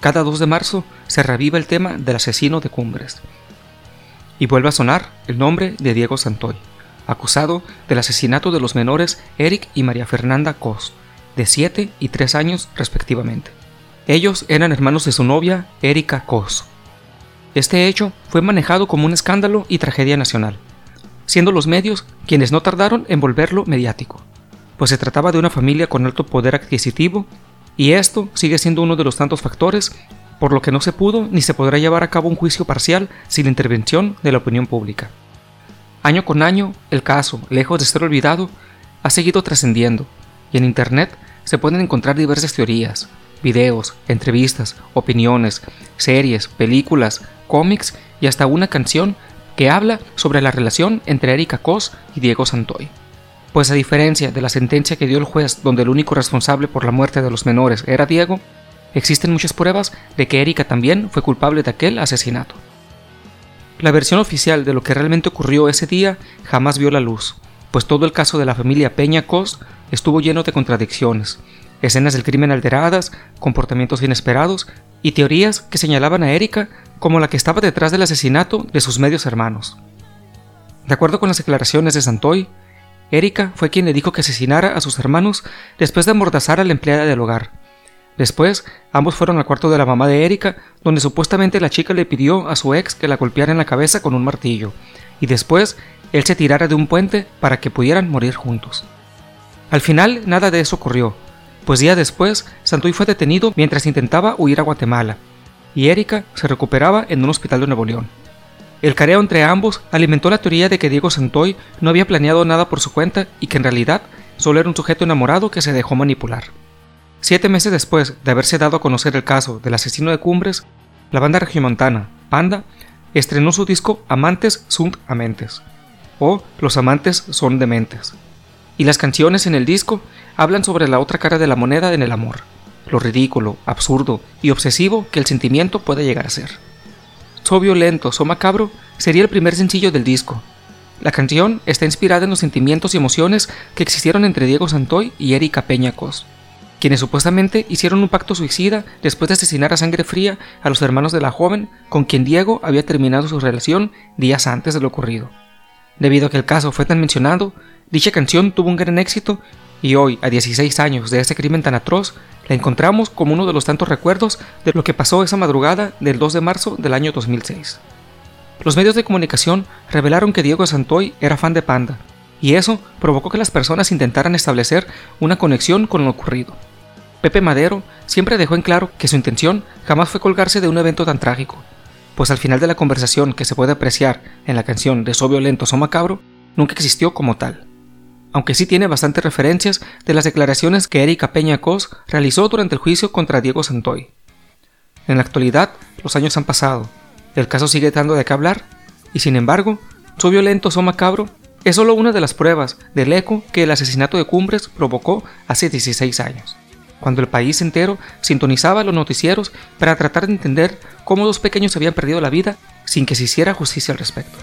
cada 2 de marzo se reviva el tema del asesino de Cumbres. Y vuelve a sonar el nombre de Diego Santoy, acusado del asesinato de los menores Eric y María Fernanda Cos, de 7 y 3 años respectivamente. Ellos eran hermanos de su novia, Erika Cos. Este hecho fue manejado como un escándalo y tragedia nacional, siendo los medios quienes no tardaron en volverlo mediático, pues se trataba de una familia con alto poder adquisitivo y esto sigue siendo uno de los tantos factores por lo que no se pudo ni se podrá llevar a cabo un juicio parcial sin la intervención de la opinión pública. Año con año, el caso, lejos de ser olvidado, ha seguido trascendiendo, y en Internet se pueden encontrar diversas teorías, videos, entrevistas, opiniones, series, películas, cómics y hasta una canción que habla sobre la relación entre Erika Cos y Diego Santoy. Pues a diferencia de la sentencia que dio el juez donde el único responsable por la muerte de los menores era Diego, existen muchas pruebas de que Erika también fue culpable de aquel asesinato. La versión oficial de lo que realmente ocurrió ese día jamás vio la luz, pues todo el caso de la familia Peña Cos estuvo lleno de contradicciones, escenas del crimen alteradas, comportamientos inesperados y teorías que señalaban a Erika como la que estaba detrás del asesinato de sus medios hermanos. De acuerdo con las declaraciones de Santoy, Erika fue quien le dijo que asesinara a sus hermanos después de amordazar a la empleada del hogar. Después, ambos fueron al cuarto de la mamá de Erika, donde supuestamente la chica le pidió a su ex que la golpeara en la cabeza con un martillo, y después él se tirara de un puente para que pudieran morir juntos. Al final, nada de eso ocurrió, pues días después, Santoy fue detenido mientras intentaba huir a Guatemala, y Erika se recuperaba en un hospital de Nuevo León. El careo entre ambos alimentó la teoría de que Diego Santoy no había planeado nada por su cuenta y que en realidad solo era un sujeto enamorado que se dejó manipular. Siete meses después de haberse dado a conocer el caso del asesino de Cumbres, la banda regiomontana, Panda, estrenó su disco Amantes sunt amentes, o Los amantes son dementes. Y las canciones en el disco hablan sobre la otra cara de la moneda en el amor, lo ridículo, absurdo y obsesivo que el sentimiento puede llegar a ser. So violento, so macabro sería el primer sencillo del disco. La canción está inspirada en los sentimientos y emociones que existieron entre Diego Santoy y Erika Peñacos, quienes supuestamente hicieron un pacto suicida después de asesinar a sangre fría a los hermanos de la joven con quien Diego había terminado su relación días antes de lo ocurrido. Debido a que el caso fue tan mencionado, dicha canción tuvo un gran éxito y hoy, a 16 años de ese crimen tan atroz, la encontramos como uno de los tantos recuerdos de lo que pasó esa madrugada del 2 de marzo del año 2006. Los medios de comunicación revelaron que Diego Santoy era fan de Panda, y eso provocó que las personas intentaran establecer una conexión con lo ocurrido. Pepe Madero siempre dejó en claro que su intención jamás fue colgarse de un evento tan trágico, pues al final de la conversación que se puede apreciar en la canción de So Violento So Macabro, nunca existió como tal aunque sí tiene bastantes referencias de las declaraciones que Erika Peña Cos realizó durante el juicio contra Diego Santoy. En la actualidad, los años han pasado, el caso sigue dando de qué hablar, y sin embargo, su violento o macabro es solo una de las pruebas del eco que el asesinato de Cumbres provocó hace 16 años, cuando el país entero sintonizaba los noticieros para tratar de entender cómo dos pequeños habían perdido la vida sin que se hiciera justicia al respecto.